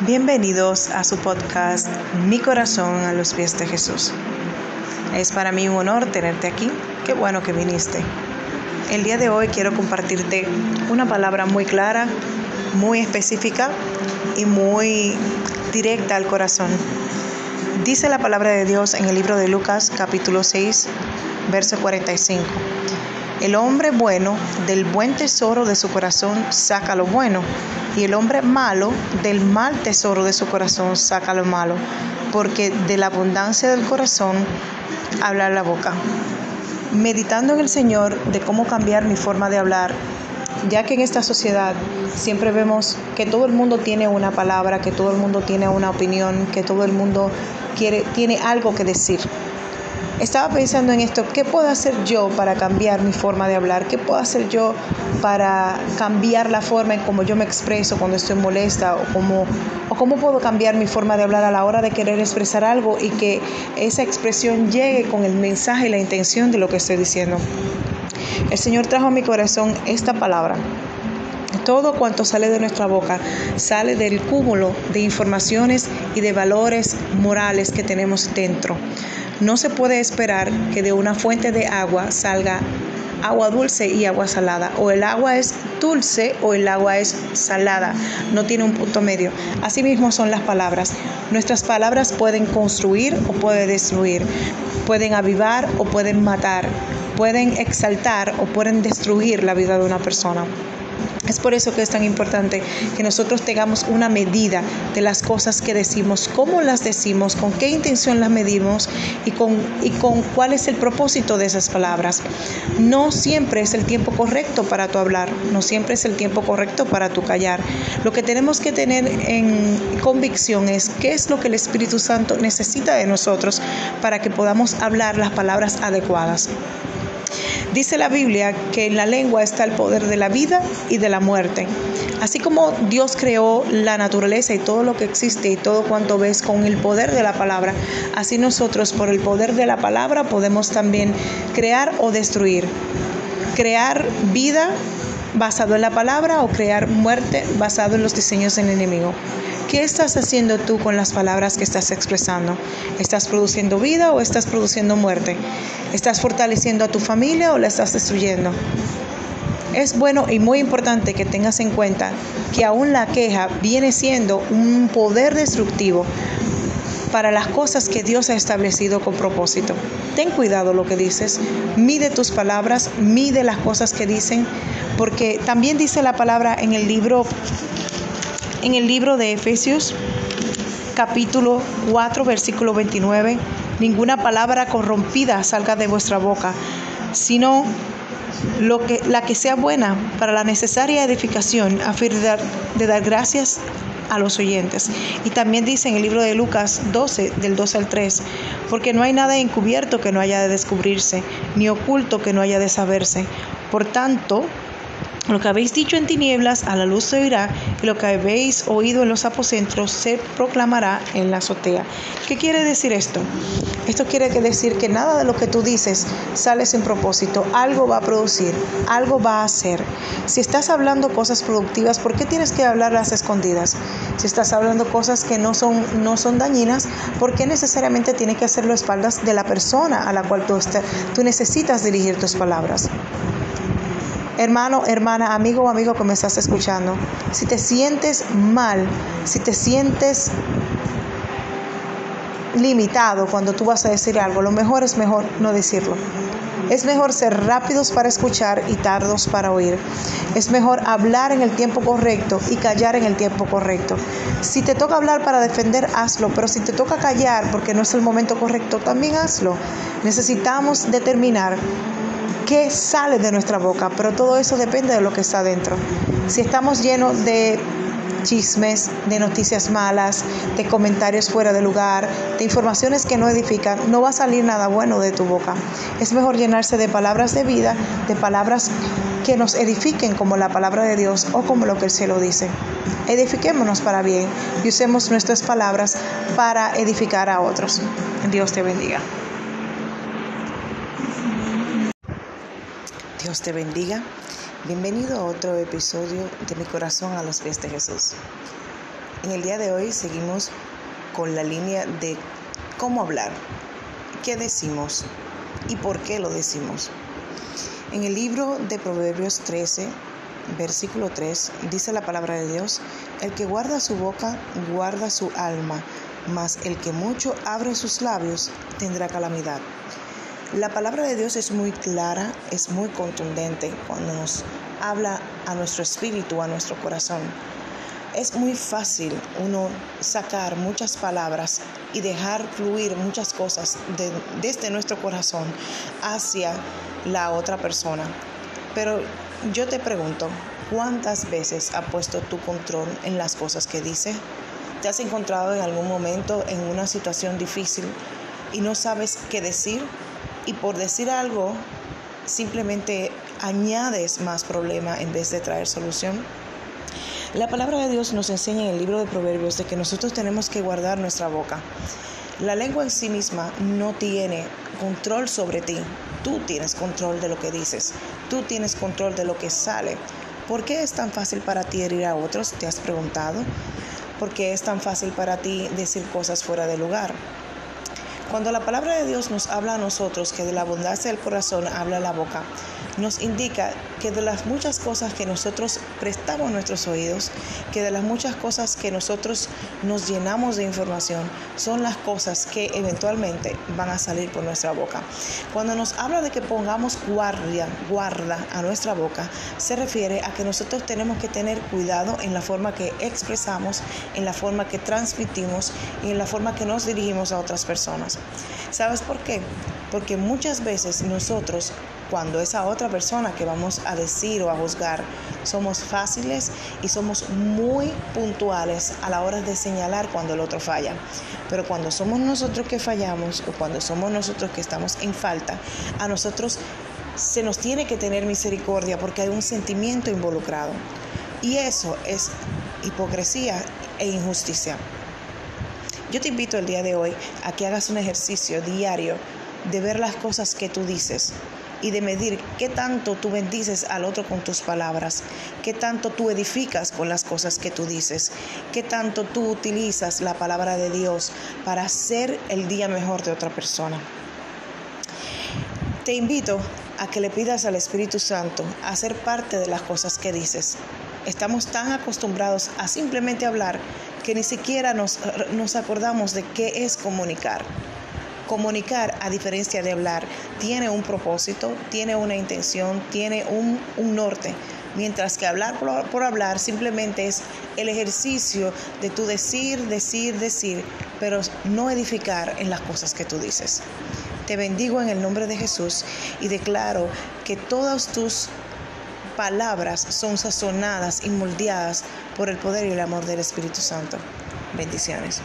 Bienvenidos a su podcast Mi corazón a los pies de Jesús. Es para mí un honor tenerte aquí. Qué bueno que viniste. El día de hoy quiero compartirte una palabra muy clara, muy específica y muy directa al corazón. Dice la palabra de Dios en el libro de Lucas capítulo 6, verso 45. El hombre bueno del buen tesoro de su corazón saca lo bueno, y el hombre malo del mal tesoro de su corazón saca lo malo, porque de la abundancia del corazón habla la boca. Meditando en el Señor de cómo cambiar mi forma de hablar, ya que en esta sociedad siempre vemos que todo el mundo tiene una palabra, que todo el mundo tiene una opinión, que todo el mundo quiere, tiene algo que decir. Estaba pensando en esto, ¿qué puedo hacer yo para cambiar mi forma de hablar? ¿Qué puedo hacer yo para cambiar la forma en cómo yo me expreso cuando estoy molesta? ¿O cómo, ¿O cómo puedo cambiar mi forma de hablar a la hora de querer expresar algo y que esa expresión llegue con el mensaje y la intención de lo que estoy diciendo? El Señor trajo a mi corazón esta palabra. Todo cuanto sale de nuestra boca sale del cúmulo de informaciones y de valores morales que tenemos dentro. No se puede esperar que de una fuente de agua salga agua dulce y agua salada. O el agua es dulce o el agua es salada. No tiene un punto medio. Asimismo son las palabras. Nuestras palabras pueden construir o pueden destruir. Pueden avivar o pueden matar. Pueden exaltar o pueden destruir la vida de una persona. Es por eso que es tan importante que nosotros tengamos una medida de las cosas que decimos, cómo las decimos, con qué intención las medimos y con, y con cuál es el propósito de esas palabras. No siempre es el tiempo correcto para tu hablar, no siempre es el tiempo correcto para tu callar. Lo que tenemos que tener en convicción es qué es lo que el Espíritu Santo necesita de nosotros para que podamos hablar las palabras adecuadas. Dice la Biblia que en la lengua está el poder de la vida y de la muerte. Así como Dios creó la naturaleza y todo lo que existe y todo cuanto ves con el poder de la palabra, así nosotros por el poder de la palabra podemos también crear o destruir. Crear vida basado en la palabra o crear muerte basado en los diseños del enemigo. ¿Qué estás haciendo tú con las palabras que estás expresando? ¿Estás produciendo vida o estás produciendo muerte? ¿Estás fortaleciendo a tu familia o la estás destruyendo? Es bueno y muy importante que tengas en cuenta que aún la queja viene siendo un poder destructivo para las cosas que Dios ha establecido con propósito. Ten cuidado lo que dices, mide tus palabras, mide las cosas que dicen, porque también dice la palabra en el libro en el libro de Efesios, capítulo 4, versículo 29, ninguna palabra corrompida salga de vuestra boca, sino lo que, la que sea buena para la necesaria edificación a fin de dar, gracias a los oyentes. Y también dice en el libro de Lucas 12, del 12 al 3, porque no hay nada encubierto que no haya de descubrirse, ni oculto que no haya de saberse. Por tanto, lo que habéis dicho en tinieblas, a la luz se oirá, y lo que habéis oído en los aposentos se proclamará en la azotea. ¿Qué quiere decir esto? Esto quiere decir que nada de lo que tú dices sale sin propósito. Algo va a producir, algo va a hacer. Si estás hablando cosas productivas, ¿por qué tienes que hablarlas escondidas? Si estás hablando cosas que no son, no son dañinas, ¿por qué necesariamente tienes que hacerlo a espaldas de la persona a la cual tú, tú necesitas dirigir tus palabras? Hermano, hermana, amigo o amigo que me estás escuchando, si te sientes mal, si te sientes limitado cuando tú vas a decir algo, lo mejor es mejor no decirlo. Es mejor ser rápidos para escuchar y tardos para oír. Es mejor hablar en el tiempo correcto y callar en el tiempo correcto. Si te toca hablar para defender, hazlo, pero si te toca callar porque no es el momento correcto, también hazlo. Necesitamos determinar qué sale de nuestra boca, pero todo eso depende de lo que está dentro. Si estamos llenos de chismes, de noticias malas, de comentarios fuera de lugar, de informaciones que no edifican, no va a salir nada bueno de tu boca. Es mejor llenarse de palabras de vida, de palabras que nos edifiquen como la palabra de Dios o como lo que el cielo dice. Edifiquémonos para bien y usemos nuestras palabras para edificar a otros. Dios te bendiga. Dios te bendiga. Bienvenido a otro episodio de Mi corazón a los pies de Jesús. En el día de hoy seguimos con la línea de cómo hablar, qué decimos y por qué lo decimos. En el libro de Proverbios 13, versículo 3, dice la palabra de Dios, el que guarda su boca, guarda su alma, mas el que mucho abre sus labios, tendrá calamidad. La palabra de Dios es muy clara, es muy contundente cuando nos habla a nuestro espíritu, a nuestro corazón. Es muy fácil uno sacar muchas palabras y dejar fluir muchas cosas desde nuestro corazón hacia la otra persona. Pero yo te pregunto, ¿cuántas veces ha puesto tu control en las cosas que dice? ¿Te has encontrado en algún momento en una situación difícil y no sabes qué decir? Y por decir algo, simplemente añades más problema en vez de traer solución. La palabra de Dios nos enseña en el libro de Proverbios de que nosotros tenemos que guardar nuestra boca. La lengua en sí misma no tiene control sobre ti. Tú tienes control de lo que dices. Tú tienes control de lo que sale. ¿Por qué es tan fácil para ti herir a otros? ¿Te has preguntado? ¿Por qué es tan fácil para ti decir cosas fuera de lugar? Cuando la palabra de Dios nos habla a nosotros que de la abundancia del corazón habla la boca, nos indica que de las muchas cosas que nosotros prestamos nuestros oídos, que de las muchas cosas que nosotros nos llenamos de información, son las cosas que eventualmente van a salir por nuestra boca. Cuando nos habla de que pongamos guardia, guarda a nuestra boca, se refiere a que nosotros tenemos que tener cuidado en la forma que expresamos, en la forma que transmitimos y en la forma que nos dirigimos a otras personas. ¿Sabes por qué? Porque muchas veces nosotros cuando esa otra persona que vamos a decir o a juzgar somos fáciles y somos muy puntuales a la hora de señalar cuando el otro falla. Pero cuando somos nosotros que fallamos o cuando somos nosotros que estamos en falta, a nosotros se nos tiene que tener misericordia porque hay un sentimiento involucrado. Y eso es hipocresía e injusticia. Yo te invito el día de hoy a que hagas un ejercicio diario de ver las cosas que tú dices y de medir qué tanto tú bendices al otro con tus palabras, qué tanto tú edificas con las cosas que tú dices, qué tanto tú utilizas la palabra de Dios para hacer el día mejor de otra persona. Te invito a que le pidas al Espíritu Santo a ser parte de las cosas que dices. Estamos tan acostumbrados a simplemente hablar que ni siquiera nos, nos acordamos de qué es comunicar. Comunicar, a diferencia de hablar, tiene un propósito, tiene una intención, tiene un, norte. Mientras que hablar por, por, hablar simplemente es el ejercicio de tu decir, decir, decir, pero no edificar en las cosas que tú dices. Te bendigo en el nombre de Jesús y declaro que todas tus palabras son sazonadas y moldeadas por el poder y el amor del Espíritu Santo. Bendiciones.